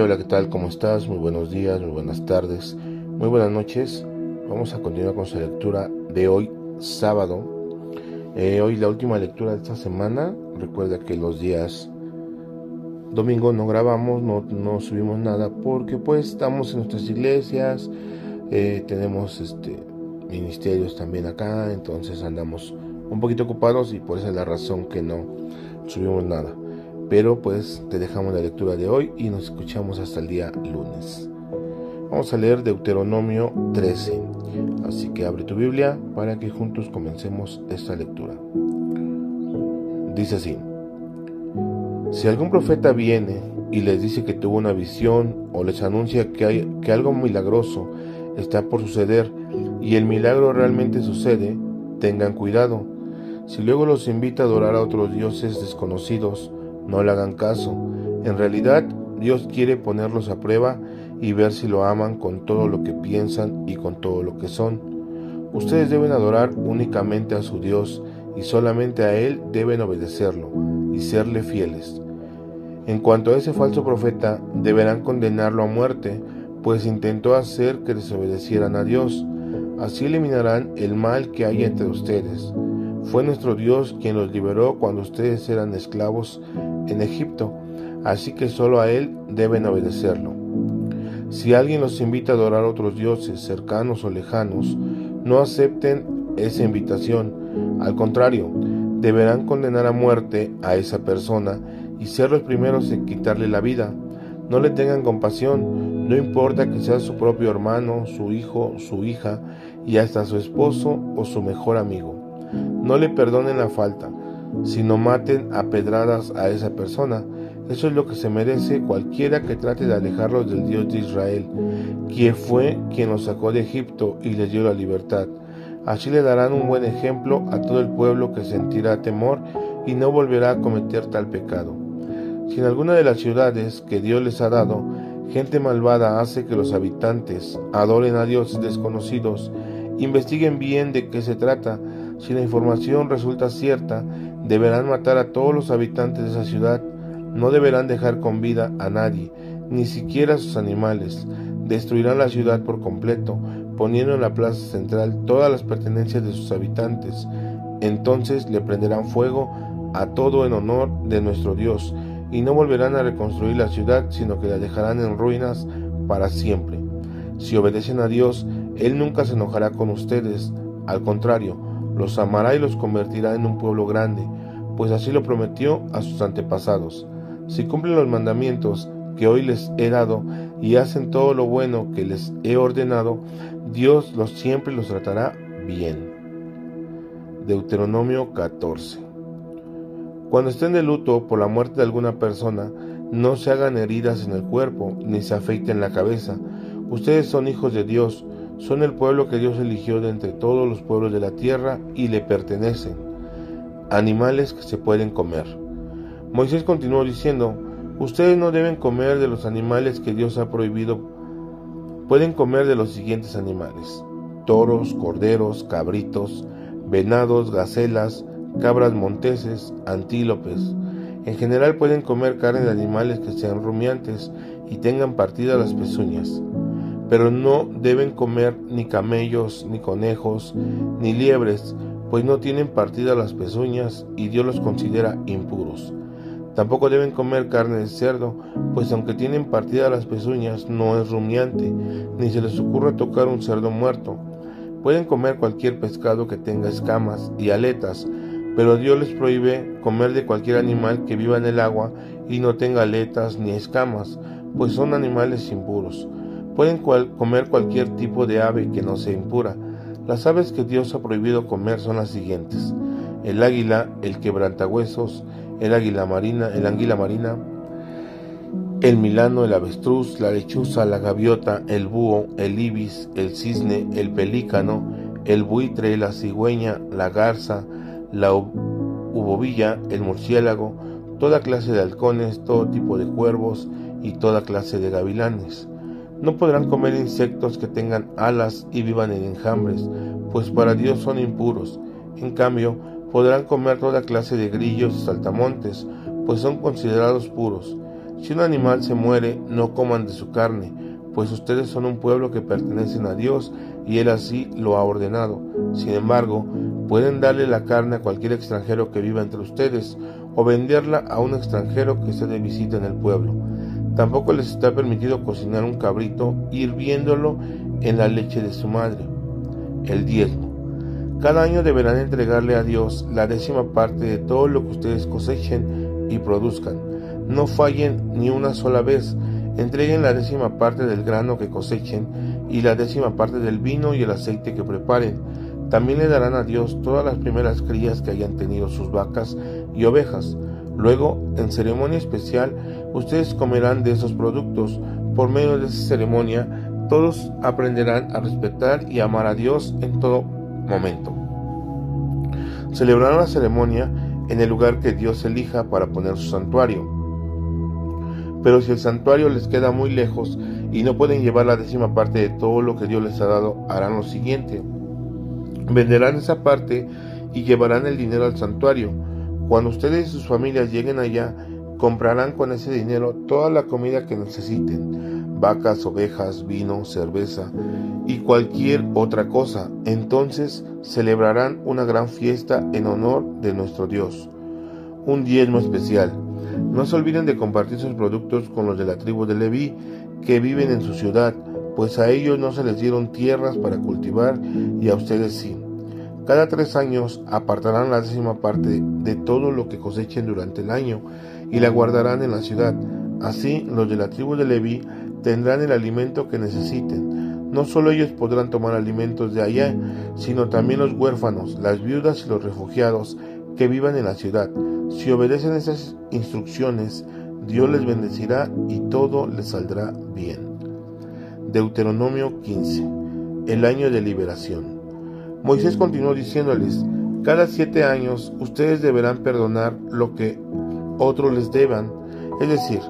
Hola, ¿qué tal? ¿Cómo estás? Muy buenos días, muy buenas tardes, muy buenas noches. Vamos a continuar con su lectura de hoy, sábado. Eh, hoy la última lectura de esta semana. Recuerda que los días domingo no grabamos, no, no subimos nada porque pues estamos en nuestras iglesias, eh, tenemos este ministerios también acá, entonces andamos un poquito ocupados y por esa es la razón que no subimos nada. Pero pues te dejamos la lectura de hoy y nos escuchamos hasta el día lunes. Vamos a leer Deuteronomio 13. Así que abre tu Biblia para que juntos comencemos esta lectura. Dice así. Si algún profeta viene y les dice que tuvo una visión o les anuncia que, hay, que algo milagroso está por suceder y el milagro realmente sucede, tengan cuidado. Si luego los invita a adorar a otros dioses desconocidos, no le hagan caso. En realidad, Dios quiere ponerlos a prueba y ver si lo aman con todo lo que piensan y con todo lo que son. Ustedes deben adorar únicamente a su Dios y solamente a Él deben obedecerlo y serle fieles. En cuanto a ese falso profeta, deberán condenarlo a muerte, pues intentó hacer que desobedecieran a Dios. Así eliminarán el mal que hay entre ustedes. Fue nuestro Dios quien los liberó cuando ustedes eran esclavos en Egipto, así que solo a Él deben obedecerlo. Si alguien los invita a adorar a otros dioses cercanos o lejanos, no acepten esa invitación. Al contrario, deberán condenar a muerte a esa persona y ser los primeros en quitarle la vida. No le tengan compasión, no importa que sea su propio hermano, su hijo, su hija y hasta su esposo o su mejor amigo. No le perdonen la falta, sino maten a pedradas a esa persona. Eso es lo que se merece cualquiera que trate de alejarlos del Dios de Israel, quien fue quien los sacó de Egipto y les dio la libertad. Así le darán un buen ejemplo a todo el pueblo que sentirá temor y no volverá a cometer tal pecado. Si en alguna de las ciudades que Dios les ha dado, gente malvada hace que los habitantes adoren a dioses desconocidos, investiguen bien de qué se trata, si la información resulta cierta, deberán matar a todos los habitantes de esa ciudad, no deberán dejar con vida a nadie, ni siquiera a sus animales. Destruirán la ciudad por completo, poniendo en la plaza central todas las pertenencias de sus habitantes. Entonces le prenderán fuego a todo en honor de nuestro Dios, y no volverán a reconstruir la ciudad, sino que la dejarán en ruinas para siempre. Si obedecen a Dios, Él nunca se enojará con ustedes, al contrario, los amará y los convertirá en un pueblo grande, pues así lo prometió a sus antepasados. Si cumplen los mandamientos que hoy les he dado y hacen todo lo bueno que les he ordenado, Dios los siempre los tratará bien. Deuteronomio 14. Cuando estén de luto por la muerte de alguna persona, no se hagan heridas en el cuerpo, ni se afeiten la cabeza. Ustedes son hijos de Dios, son el pueblo que Dios eligió de entre todos los pueblos de la tierra y le pertenecen, animales que se pueden comer. Moisés continuó diciendo, ustedes no deben comer de los animales que Dios ha prohibido, pueden comer de los siguientes animales, toros, corderos, cabritos, venados, gacelas, cabras monteses, antílopes. En general pueden comer carne de animales que sean rumiantes y tengan partidas las pezuñas pero no deben comer ni camellos, ni conejos, ni liebres, pues no tienen partida las pezuñas y Dios los considera impuros. Tampoco deben comer carne de cerdo, pues aunque tienen partida las pezuñas, no es rumiante, ni se les ocurre tocar un cerdo muerto. Pueden comer cualquier pescado que tenga escamas y aletas, pero Dios les prohíbe comer de cualquier animal que viva en el agua y no tenga aletas ni escamas, pues son animales impuros. Pueden comer cualquier tipo de ave que no sea impura. Las aves que Dios ha prohibido comer son las siguientes: el águila, el quebrantahuesos, el águila marina, el anguila marina, el milano, el avestruz, la lechuza, la gaviota, el búho, el ibis, el cisne, el pelícano, el buitre, la cigüeña, la garza, la ubovilla, el murciélago, toda clase de halcones, todo tipo de cuervos y toda clase de gavilanes. No podrán comer insectos que tengan alas y vivan en enjambres, pues para Dios son impuros. En cambio, podrán comer toda clase de grillos y saltamontes, pues son considerados puros. Si un animal se muere, no coman de su carne, pues ustedes son un pueblo que pertenecen a Dios y Él así lo ha ordenado. Sin embargo, pueden darle la carne a cualquier extranjero que viva entre ustedes o venderla a un extranjero que se de visita en el pueblo. Tampoco les está permitido cocinar un cabrito hirviéndolo en la leche de su madre. El diezmo. Cada año deberán entregarle a Dios la décima parte de todo lo que ustedes cosechen y produzcan no fallen ni una sola vez. Entreguen la décima parte del grano que cosechen y la décima parte del vino y el aceite que preparen. También le darán a Dios todas las primeras crías que hayan tenido sus vacas y ovejas. Luego, en ceremonia especial, ustedes comerán de esos productos. Por medio de esa ceremonia, todos aprenderán a respetar y amar a Dios en todo momento. Celebrarán la ceremonia en el lugar que Dios elija para poner su santuario. Pero si el santuario les queda muy lejos y no pueden llevar la décima parte de todo lo que Dios les ha dado, harán lo siguiente. Venderán esa parte y llevarán el dinero al santuario. Cuando ustedes y sus familias lleguen allá, comprarán con ese dinero toda la comida que necesiten, vacas, ovejas, vino, cerveza y cualquier otra cosa. Entonces celebrarán una gran fiesta en honor de nuestro Dios. Un diezmo especial. No se olviden de compartir sus productos con los de la tribu de Leví que viven en su ciudad, pues a ellos no se les dieron tierras para cultivar y a ustedes sí. Cada tres años apartarán la décima parte de todo lo que cosechen durante el año y la guardarán en la ciudad. Así los de la tribu de Leví tendrán el alimento que necesiten. No solo ellos podrán tomar alimentos de allá, sino también los huérfanos, las viudas y los refugiados que vivan en la ciudad. Si obedecen esas instrucciones, Dios les bendecirá y todo les saldrá bien. Deuteronomio 15. El año de liberación. Moisés continuó diciéndoles, cada siete años ustedes deberán perdonar lo que otros les deban, es decir,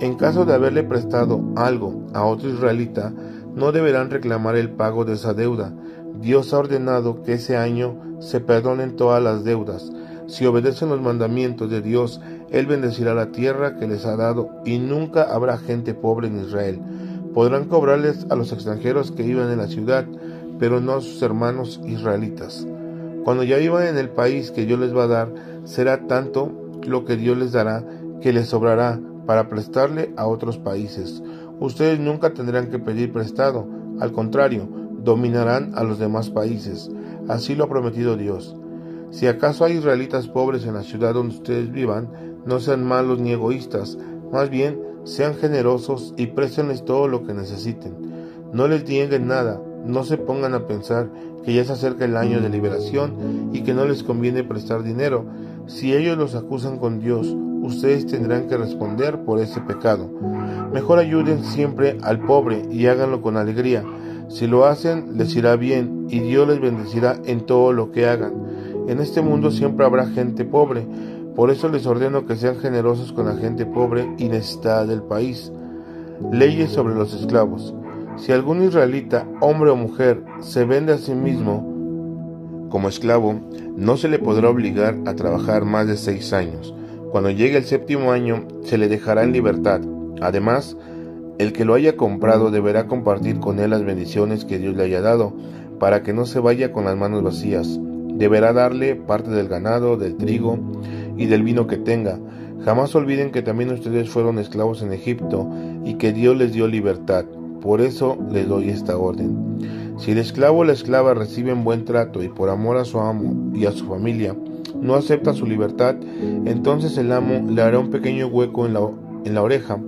en caso de haberle prestado algo a otro israelita, no deberán reclamar el pago de esa deuda. Dios ha ordenado que ese año se perdonen todas las deudas, si obedecen los mandamientos de Dios, Él bendecirá la tierra que les ha dado y nunca habrá gente pobre en Israel. Podrán cobrarles a los extranjeros que vivan en la ciudad, pero no a sus hermanos israelitas. Cuando ya vivan en el país que Dios les va a dar, será tanto lo que Dios les dará que les sobrará para prestarle a otros países. Ustedes nunca tendrán que pedir prestado, al contrario, dominarán a los demás países. Así lo ha prometido Dios. Si acaso hay israelitas pobres en la ciudad donde ustedes vivan, no sean malos ni egoístas, más bien sean generosos y préstenles todo lo que necesiten. No les nieguen nada, no se pongan a pensar que ya se acerca el año de liberación y que no les conviene prestar dinero. Si ellos los acusan con Dios, ustedes tendrán que responder por ese pecado. Mejor ayuden siempre al pobre y háganlo con alegría. Si lo hacen, les irá bien y Dios les bendecirá en todo lo que hagan. En este mundo siempre habrá gente pobre, por eso les ordeno que sean generosos con la gente pobre y necesitada del país. Leyes sobre los esclavos. Si algún israelita, hombre o mujer, se vende a sí mismo como esclavo, no se le podrá obligar a trabajar más de seis años. Cuando llegue el séptimo año, se le dejará en libertad. Además, el que lo haya comprado deberá compartir con él las bendiciones que Dios le haya dado, para que no se vaya con las manos vacías. Deberá darle parte del ganado, del trigo y del vino que tenga. Jamás olviden que también ustedes fueron esclavos en Egipto y que Dios les dio libertad. Por eso les doy esta orden. Si el esclavo o la esclava reciben buen trato y por amor a su amo y a su familia no acepta su libertad, entonces el amo le hará un pequeño hueco en la, en la oreja.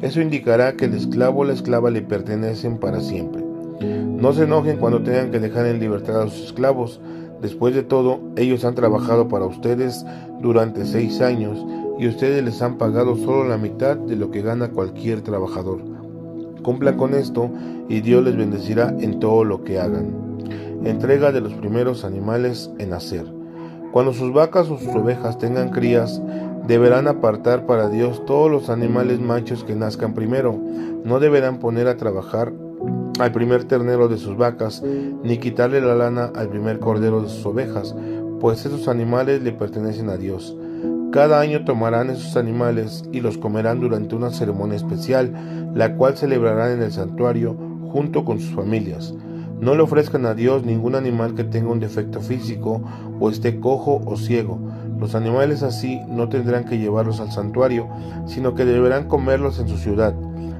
Eso indicará que el esclavo o la esclava le pertenecen para siempre. No se enojen cuando tengan que dejar en libertad a sus esclavos. Después de todo, ellos han trabajado para ustedes durante seis años y ustedes les han pagado solo la mitad de lo que gana cualquier trabajador. Cumplan con esto y Dios les bendecirá en todo lo que hagan. Entrega de los primeros animales en nacer. Cuando sus vacas o sus ovejas tengan crías, deberán apartar para Dios todos los animales machos que nazcan primero. No deberán poner a trabajar al primer ternero de sus vacas, ni quitarle la lana al primer cordero de sus ovejas, pues esos animales le pertenecen a Dios. Cada año tomarán esos animales y los comerán durante una ceremonia especial, la cual celebrarán en el santuario junto con sus familias. No le ofrezcan a Dios ningún animal que tenga un defecto físico o esté cojo o ciego. Los animales así no tendrán que llevarlos al santuario, sino que deberán comerlos en su ciudad.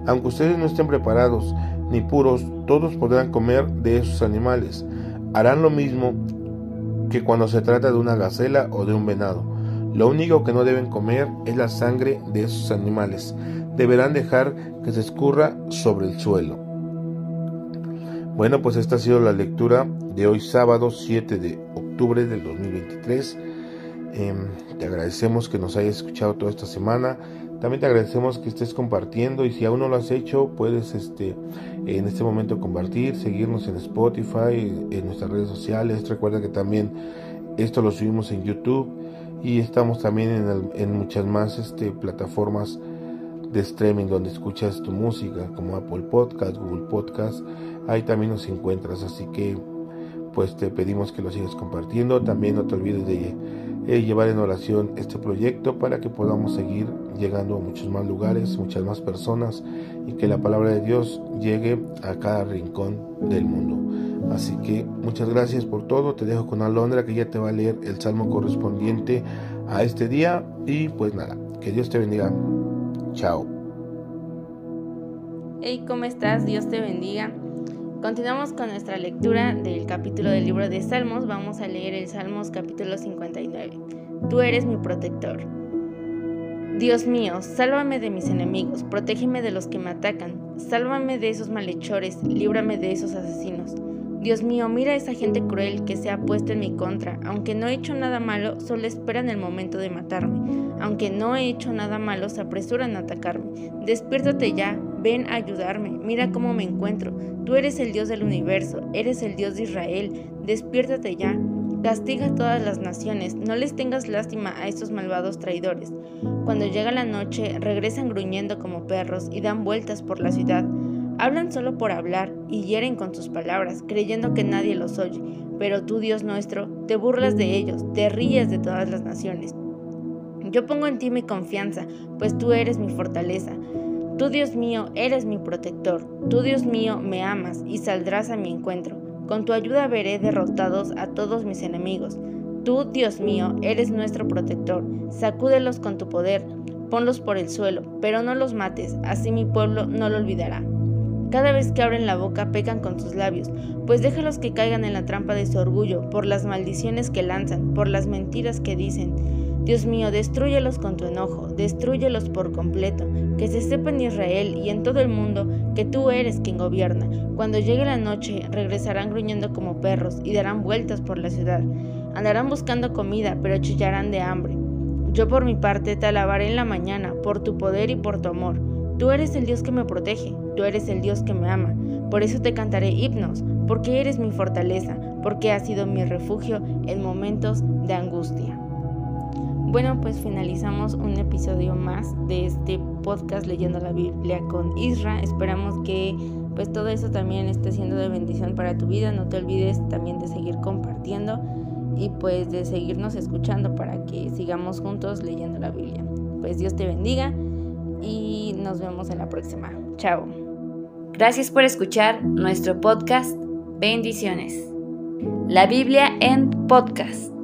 Aunque ustedes no estén preparados ni puros, todos podrán comer de esos animales. Harán lo mismo que cuando se trata de una gacela o de un venado. Lo único que no deben comer es la sangre de esos animales. Deberán dejar que se escurra sobre el suelo. Bueno, pues esta ha sido la lectura de hoy sábado 7 de octubre del 2023. Em, te agradecemos que nos hayas escuchado toda esta semana. También te agradecemos que estés compartiendo y si aún no lo has hecho, puedes este, en este momento compartir, seguirnos en Spotify, en nuestras redes sociales. Recuerda que también esto lo subimos en YouTube y estamos también en, muchas más este, plataformas de streaming donde escuchas tu música como Apple Podcast, Google Podcast, ahí también nos encuentras, así que pues te pedimos que lo sigas compartiendo, también no te olvides de eh, llevar en oración este proyecto para que podamos seguir llegando a muchos más lugares, muchas más personas y que la palabra de Dios llegue a cada rincón del mundo. Así que muchas gracias por todo. Te dejo con Alondra que ya te va a leer el salmo correspondiente a este día. Y pues nada, que Dios te bendiga. Chao. Hey, ¿cómo estás? Dios te bendiga. Continuamos con nuestra lectura del capítulo del libro de Salmos. Vamos a leer el Salmos capítulo 59. Tú eres mi protector. Dios mío, sálvame de mis enemigos, protégeme de los que me atacan, sálvame de esos malhechores, líbrame de esos asesinos. Dios mío, mira a esa gente cruel que se ha puesto en mi contra. Aunque no he hecho nada malo, solo esperan el momento de matarme. Aunque no he hecho nada malo, se apresuran a atacarme. Despiértate ya, ven a ayudarme. Mira cómo me encuentro. Tú eres el Dios del universo, eres el Dios de Israel. Despiértate ya. Castiga a todas las naciones, no les tengas lástima a estos malvados traidores. Cuando llega la noche, regresan gruñendo como perros y dan vueltas por la ciudad. Hablan solo por hablar y hieren con sus palabras, creyendo que nadie los oye. Pero tú, Dios nuestro, te burlas de ellos, te ríes de todas las naciones. Yo pongo en ti mi confianza, pues tú eres mi fortaleza. Tú, Dios mío, eres mi protector. Tú, Dios mío, me amas y saldrás a mi encuentro. Con tu ayuda veré derrotados a todos mis enemigos. Tú, Dios mío, eres nuestro protector. Sacúdelos con tu poder, ponlos por el suelo, pero no los mates, así mi pueblo no lo olvidará. Cada vez que abren la boca pecan con sus labios, pues déjalos que caigan en la trampa de su orgullo, por las maldiciones que lanzan, por las mentiras que dicen. Dios mío, destruyelos con tu enojo, destruyelos por completo, que se sepa en Israel y en todo el mundo que tú eres quien gobierna. Cuando llegue la noche, regresarán gruñendo como perros y darán vueltas por la ciudad. Andarán buscando comida, pero chillarán de hambre. Yo por mi parte te alabaré en la mañana, por tu poder y por tu amor Tú eres el Dios que me protege, tú eres el Dios que me ama. Por eso te cantaré himnos, porque eres mi fortaleza, porque has sido mi refugio en momentos de angustia. Bueno, pues finalizamos un episodio más de este podcast leyendo la Biblia con Isra. Esperamos que pues todo eso también esté siendo de bendición para tu vida. No te olvides también de seguir compartiendo y pues de seguirnos escuchando para que sigamos juntos leyendo la Biblia. Pues Dios te bendiga y nos vemos en la próxima. Chao. Gracias por escuchar nuestro podcast. Bendiciones. La Biblia en podcast.